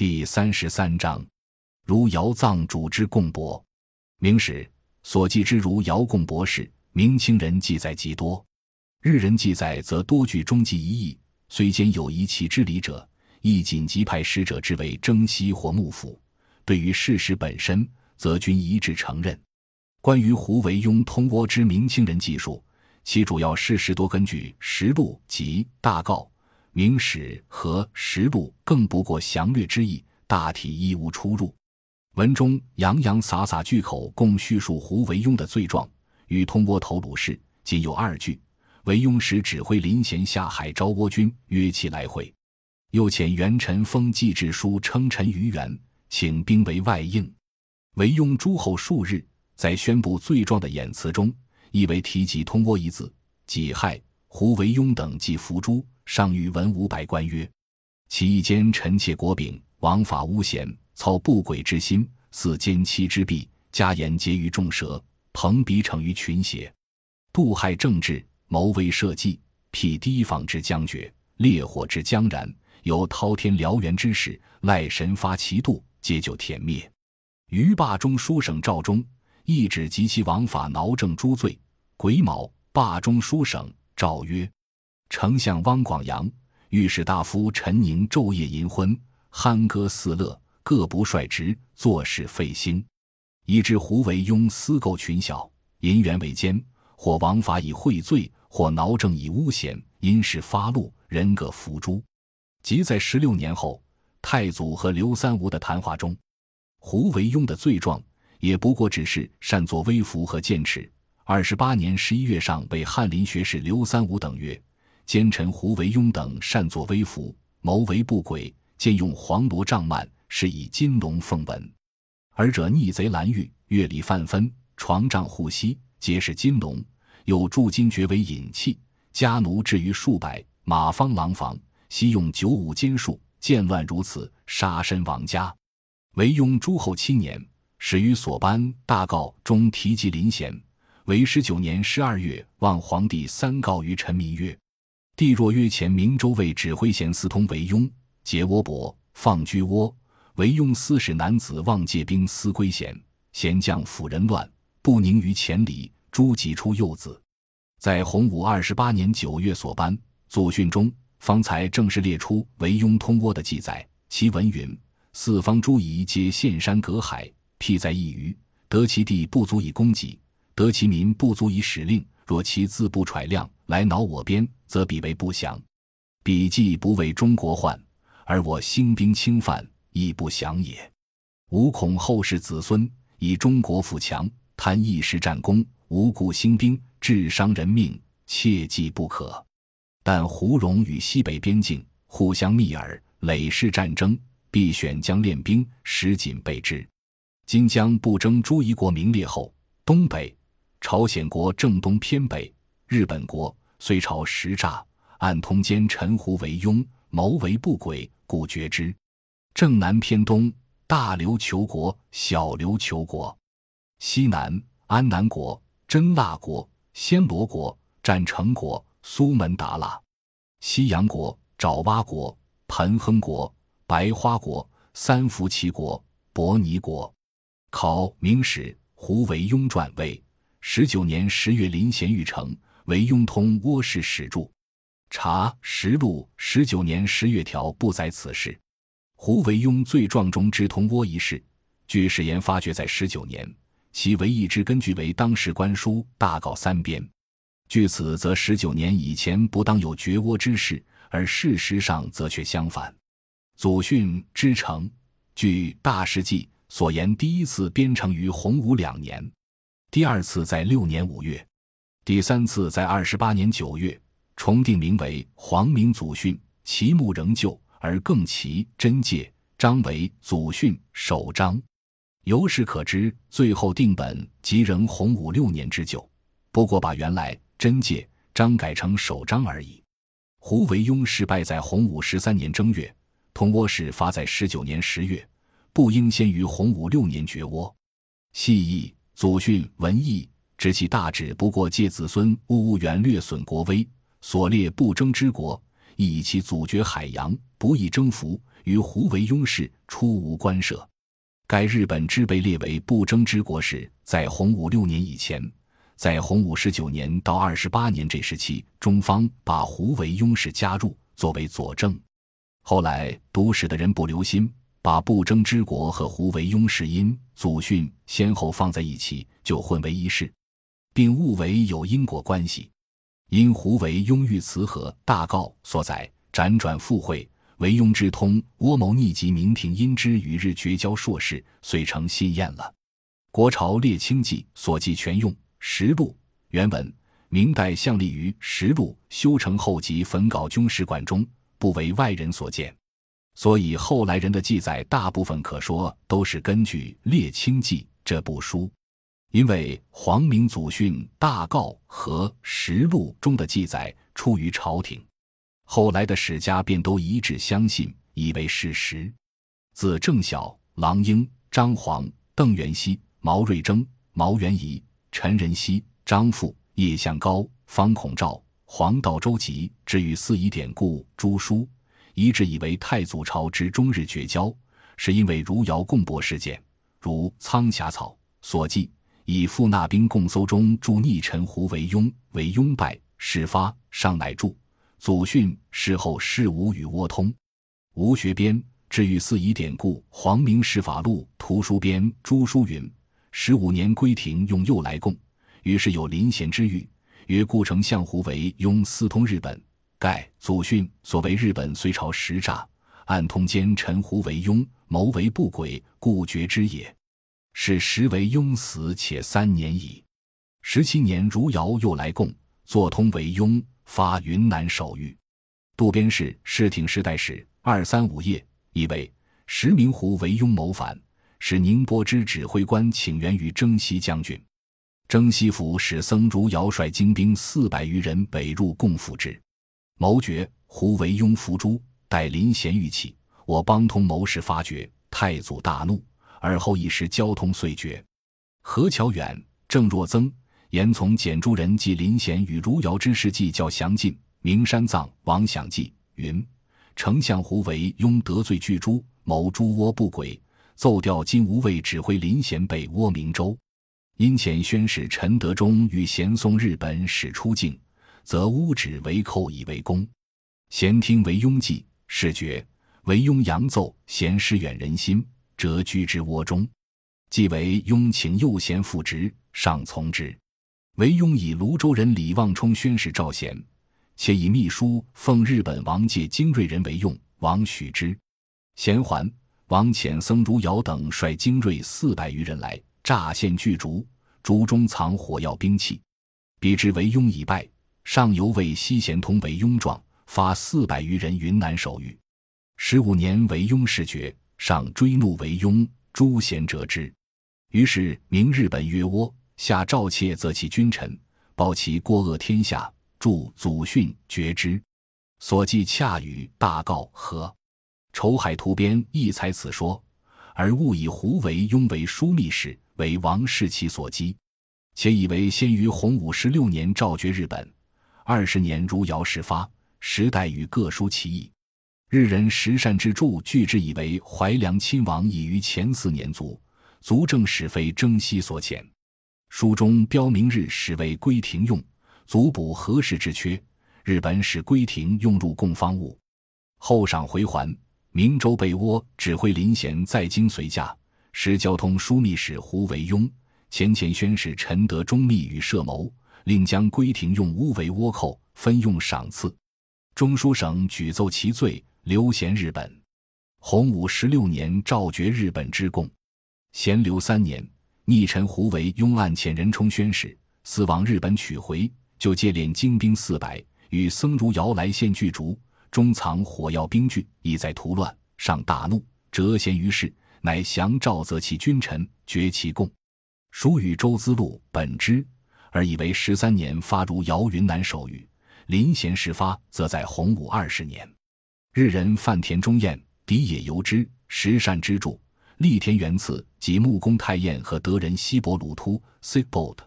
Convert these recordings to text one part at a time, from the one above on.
第三十三章，如姚藏主之贡帛。明史所记之如姚贡帛事，明清人记载极多，日人记载则多具中记一义。虽兼有一其之理者，亦紧急派使者之为征西或幕府。对于事实本身，则均一致承认。关于胡惟庸通倭之明清人记述，其主要事实多根据《实录》及《大诰》。明史和实录更不过详略之意，大体亦无出入。文中洋洋洒洒句口，共叙述胡惟庸的罪状，与通倭头颅事仅有二句。惟庸时指挥临贤下海招倭军，约其来回。又遣元臣封祭制书，称臣于元，请兵为外应。惟庸诸后数日，在宣布罪状的演辞中，亦未提及通倭一字。己亥，胡惟庸等即伏诛。上谕文武百官曰：“其一间臣妾国柄，枉法诬陷，操不轨之心，似奸妻之弊，加言结于众舌，朋比逞于群邪，妒害政治，谋威社稷，辟堤防之将绝，烈火之将燃，有滔天燎原之势，赖神发其度，皆就殄灭。”于霸中书省赵忠，亦指及其枉法挠政诸罪。癸卯，霸中书省诏曰。丞相汪广洋、御史大夫陈宁昼夜淫昏，酣歌肆乐，各不率职，做事费心，以致胡惟庸私构群小，淫缘为奸，或枉法以贿罪，或挠政以诬陷，因事发怒，人各伏诛。即在十六年后，太祖和刘三吴的谈话中，胡惟庸的罪状也不过只是擅作威服和剑齿。二十八年十一月上，被翰林学士刘三吴等曰。奸臣胡惟庸等擅作威服，谋为不轨，兼用黄罗帐幔，是以金龙凤纹。尔者逆贼蓝玉，月里犯分，床帐护膝，皆是金龙。有铸金爵为引器，家奴至于数百，马方廊房，悉用九五金术，见乱如此，杀身亡家。惟庸诸侯七年，始于所颁大诰中提及林贤。为十九年十二月，望皇帝三告于臣民曰。帝若曰前明州卫指挥衔司通惟庸劫倭伯放居倭，惟庸私使男子望借兵思归贤，贤将辅人乱，不宁于千里，诛己出幼子。在洪武二十八年九月所颁祖训中，方才正式列出惟庸通倭的记载。其文云：四方诸夷皆陷山隔海，辟在一隅，得其地不足以供给，得其民不足以使令。若其自不揣量来挠我边，则彼为不祥。彼既不为中国患，而我兴兵侵犯，亦不祥也。吾恐后世子孙以中国富强，贪一时战功，无故兴兵，致伤人命，切记不可。但胡戎与西北边境互相密耳，累世战争，必选将练兵，实谨备之。今将不争诸夷国名列后，东北。朝鲜国正东偏北，日本国虽朝实诈，暗通奸臣胡惟庸，谋为不轨，故绝之。正南偏东，大琉球国、小琉球国；西南，安南国、真腊国、暹罗国、占城国、苏门答腊；西洋国、爪哇国、盆亨国、白花国、三福齐国、伯尼国。考明史胡惟庸传为。十九年十月，临咸玉城，为雍通倭氏始著。查实录十九年十月条不载此事。胡惟庸罪状中之通倭一事，据史言发觉在十九年，其唯一之根据为当时官书大告三编。据此，则十九年以前不当有绝倭之事，而事实上则却相反。祖训之成，据大事记所言，第一次编成于洪武两年。第二次在六年五月，第三次在二十八年九月，重定名为《皇明祖训》，其目仍旧，而更其真戒章为祖训首章。由是可知，最后定本即仍洪武六年之旧，不过把原来真戒章改成首章而已。胡惟庸失败在洪武十三年正月，通倭事发在十九年十月，不应先于洪武六年绝倭。细意。祖训文义，知其大旨不过借子孙勿勿远略损国威，所列不争之国，亦以其祖绝海洋，不易征服，与胡惟庸氏初无关涉。该日本之被列为不争之国时，在洪武六年以前，在洪武十九年到二十八年这时期，中方把胡惟庸氏加入作为佐证。后来读史的人不留心，把不争之国和胡惟庸是因祖训先后放在一起，就混为一事，并误为有因果关系。因胡惟庸遇慈和大告所载，辗转赴会。惟庸之通倭谋逆及明廷因之与日绝交硕士，遂成新宴了。国朝列清记所记全用实录原文，明代向立于实录修成后及焚稿军史馆中，不为外人所见。所以后来人的记载大部分可说都是根据列清记这部书，因为皇明祖训大诰和实录中的记载出于朝廷。后来的史家便都一致相信，以为事实。自郑晓、郎英、张煌、邓元熙、毛瑞征、毛元仪、陈仁熙、张富、叶向高、方孔照、黄道周集，至于四夷典故、朱书，一致以为太祖朝之中日绝交，是因为如尧贡帛事件。如苍霞草所记，以傅纳兵共搜中著逆臣胡惟庸为庸败事发，上乃著。祖训事后事无与倭通，吴学编至于四夷典故，黄明史法录图书编朱书云：十五年归廷用右来贡，于是有临贤之誉，曰故丞相胡惟庸私通日本。盖祖训所谓日本隋朝实诈，暗通奸臣胡惟庸，谋为不轨，故绝之也。是时为庸死且三年矣。十七年如尧又来贡，作通为庸。发云南守御，渡边氏世挺时代史二三五页，以为石明胡为庸谋反，使宁波之指挥官请援于征西将军。征西府使僧如尧率精兵四百余人北入共府之，谋决胡惟庸伏诛，待临贤欲起，我帮通谋士发觉，太祖大怒，而后一时交通遂绝。何乔远、郑若增。言从简诸人记林贤与如尧之事记较详尽。名山藏王享记云：丞相胡惟庸得罪巨诸，谋诸倭不轨，奏调金吾卫指挥林贤北倭明州。因遣宣使陈德忠与贤送日本使出境，则乌指为寇以为功。贤听为庸计，事决。为庸扬奏，贤失远人心，谪居之倭中。既为庸请右贤复职，上从之。惟庸以泸州人李望冲宣使赵贤，且以秘书奉日本王借精锐人为用，王许之。贤还，王遣僧如尧等率精锐四百余人来诈献巨竹，竹中藏火药兵器。彼之为庸已败，上犹为西贤通为庸状，发四百余人云南守御。十五年，为庸事决，上追怒为庸，诛贤折之。于是明日本曰倭。下诏窃则其君臣，报其过恶天下，著祖训绝之。所记恰与大告和筹海图编亦采此说，而误以胡为庸为枢密使，为王世奇所击，且以为先于洪武十六年诏绝日本，二十年如尧事发，时代与各书其意。日人实善之著，据之以为怀良亲王已于前四年卒，足证使非征西所遣。书中标明日使为归廷用，足补何时之缺。日本使归廷用入贡方物，后赏回还。明州被倭指挥林贤在京随驾，时交通枢密使胡惟庸、前前宣使陈德忠密与设谋，令将归廷用乌为倭寇，分用赏赐。中书省举奏其罪，刘贤日本。洪武十六年诏绝日本之贡，咸流三年。逆臣胡惟庸案遣人充宣使，死往日本取回，就借练精兵四百，与僧如尧来献巨竹，中藏火药兵具，意在图乱。上大怒，折贤于市，乃降诏责其君臣，绝其贡。属与周资禄本之，而以为十三年发如尧云南手谕。临贤事发，则在洪武二十年。日人范田中彦、敌野由之，石善之助。立田元次及木工太彦和德人西伯鲁突 s i k b o l t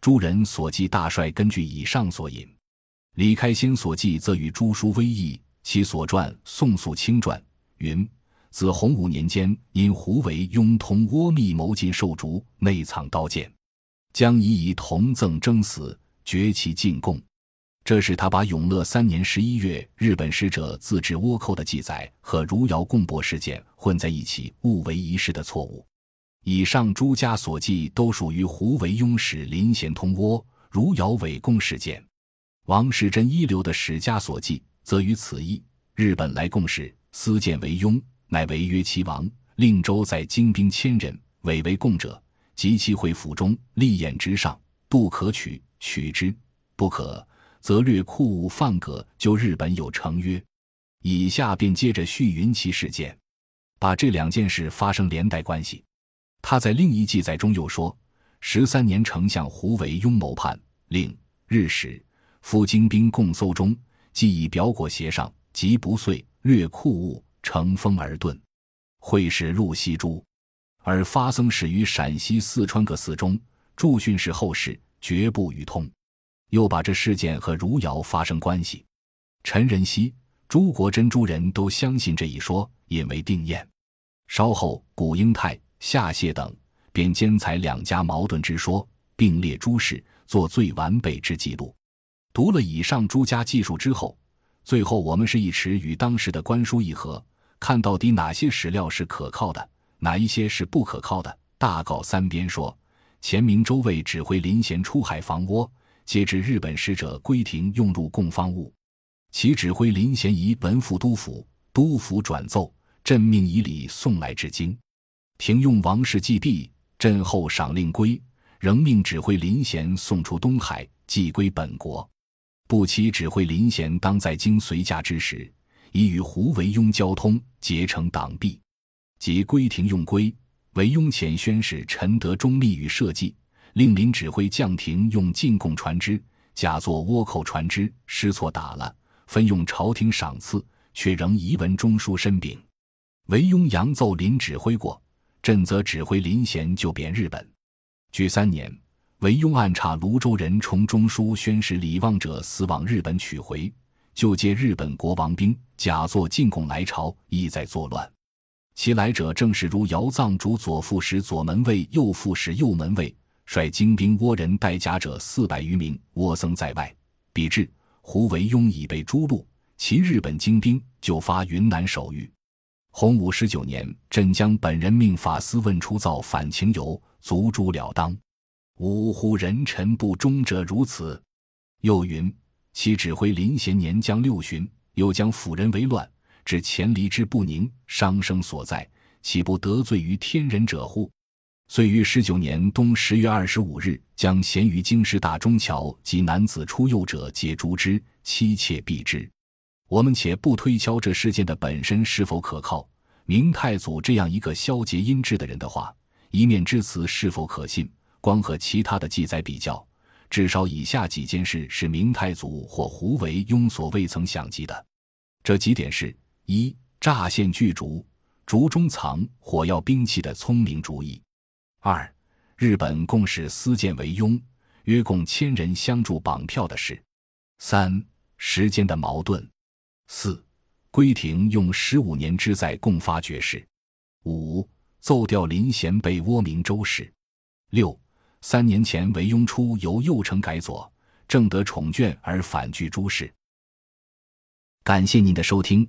诸人所记大帅，根据以上所引。李开先所记则与朱书微异，其所传《宋肃清传》云：自洪武年间，因胡惟庸同倭密谋进受竹，内藏刀剑，将以以同赠征死，绝其进贡。这是他把永乐三年十一月日本使者自制倭寇的记载和如遥贡帛事件混在一起，误为一事的错误。以上诸家所记都属于胡惟庸使林贤通倭、如遥伪贡事件。王世贞一流的史家所记，则于此意：日本来贡使私见惟庸，乃违约其王，令州在精兵千人，伪为贡者，及其会府中立眼之上，不可取，取之不可。则略库物犯葛，就日本有成约。以下便接着续云其事件，把这两件事发生连带关系。他在另一记载中又说：十三年，丞相胡惟庸谋叛，令日使赴京兵共搜中，既以表果协上，即不遂，略库物，乘风而遁。会使入西诸，而发僧始于陕西、四川各寺中，驻训示后世，绝不与通。又把这事件和汝窑发生关系，陈仁熙、朱国珍诸人都相信这一说，引为定验。稍后，古英泰、夏谢等便兼采两家矛盾之说，并列诸事，做最完备之记录。读了以上诸家记述之后，最后我们是一持与当时的官书一合，看到底哪些史料是可靠的，哪一些是不可靠的。大告三边说：前明州尉指挥林贤出海防倭。皆知日本使者归廷用入贡方物，其指挥林贤仪文副都府，都府转奏，朕命以礼送来至京。廷用王室祭毕，朕后赏令归，仍命指挥林贤送出东海，寄归本国。不期指挥林贤当在京随驾之时，已与胡惟庸交通，结成党壁。即归廷用归，惟庸遣宣使陈德忠密与设计。令林指挥将廷用进贡船只假作倭寇船只，失错打了，分用朝廷赏赐，却仍遗文中书申禀。惟庸扬奏林指挥过，朕则指挥林贤就贬日本。据三年，惟庸暗查泸州人从中书宣使李望者死往日本取回，就借日本国王兵假作进贡来朝，意在作乱。其来者正是如姚藏主左副使左门卫、右副使右门卫。率精兵倭人带甲者四百余名，倭僧在外。比至胡惟庸已被诛戮，其日本精兵就发云南守御。洪武十九年，朕将本人命法司问出造反情由，卒诛了当。呜呼！人臣不忠者如此。又云：其指挥林贤年将六旬，又将辅人为乱，至前离之不宁，伤生所在，岂不得罪于天人者乎？遂于十九年冬十月二十五日，将咸于京师大中桥及男子出右者皆诛之，妻妾毙之。我们且不推敲这事件的本身是否可靠，明太祖这样一个消节阴质的人的话，一面之词是否可信，光和其他的记载比较，至少以下几件事是明太祖或胡惟庸所未曾想及的。这几点是：一、乍现巨竹，竹中藏火药兵器的聪明主意。二，日本共使私建为庸，约共千人相助绑票的事。三，时间的矛盾。四，归廷用十五年之在共发爵士。五，奏调林贤被倭名周氏。六，三年前为庸初由右丞改左，正得宠眷而反拒诸事。感谢您的收听，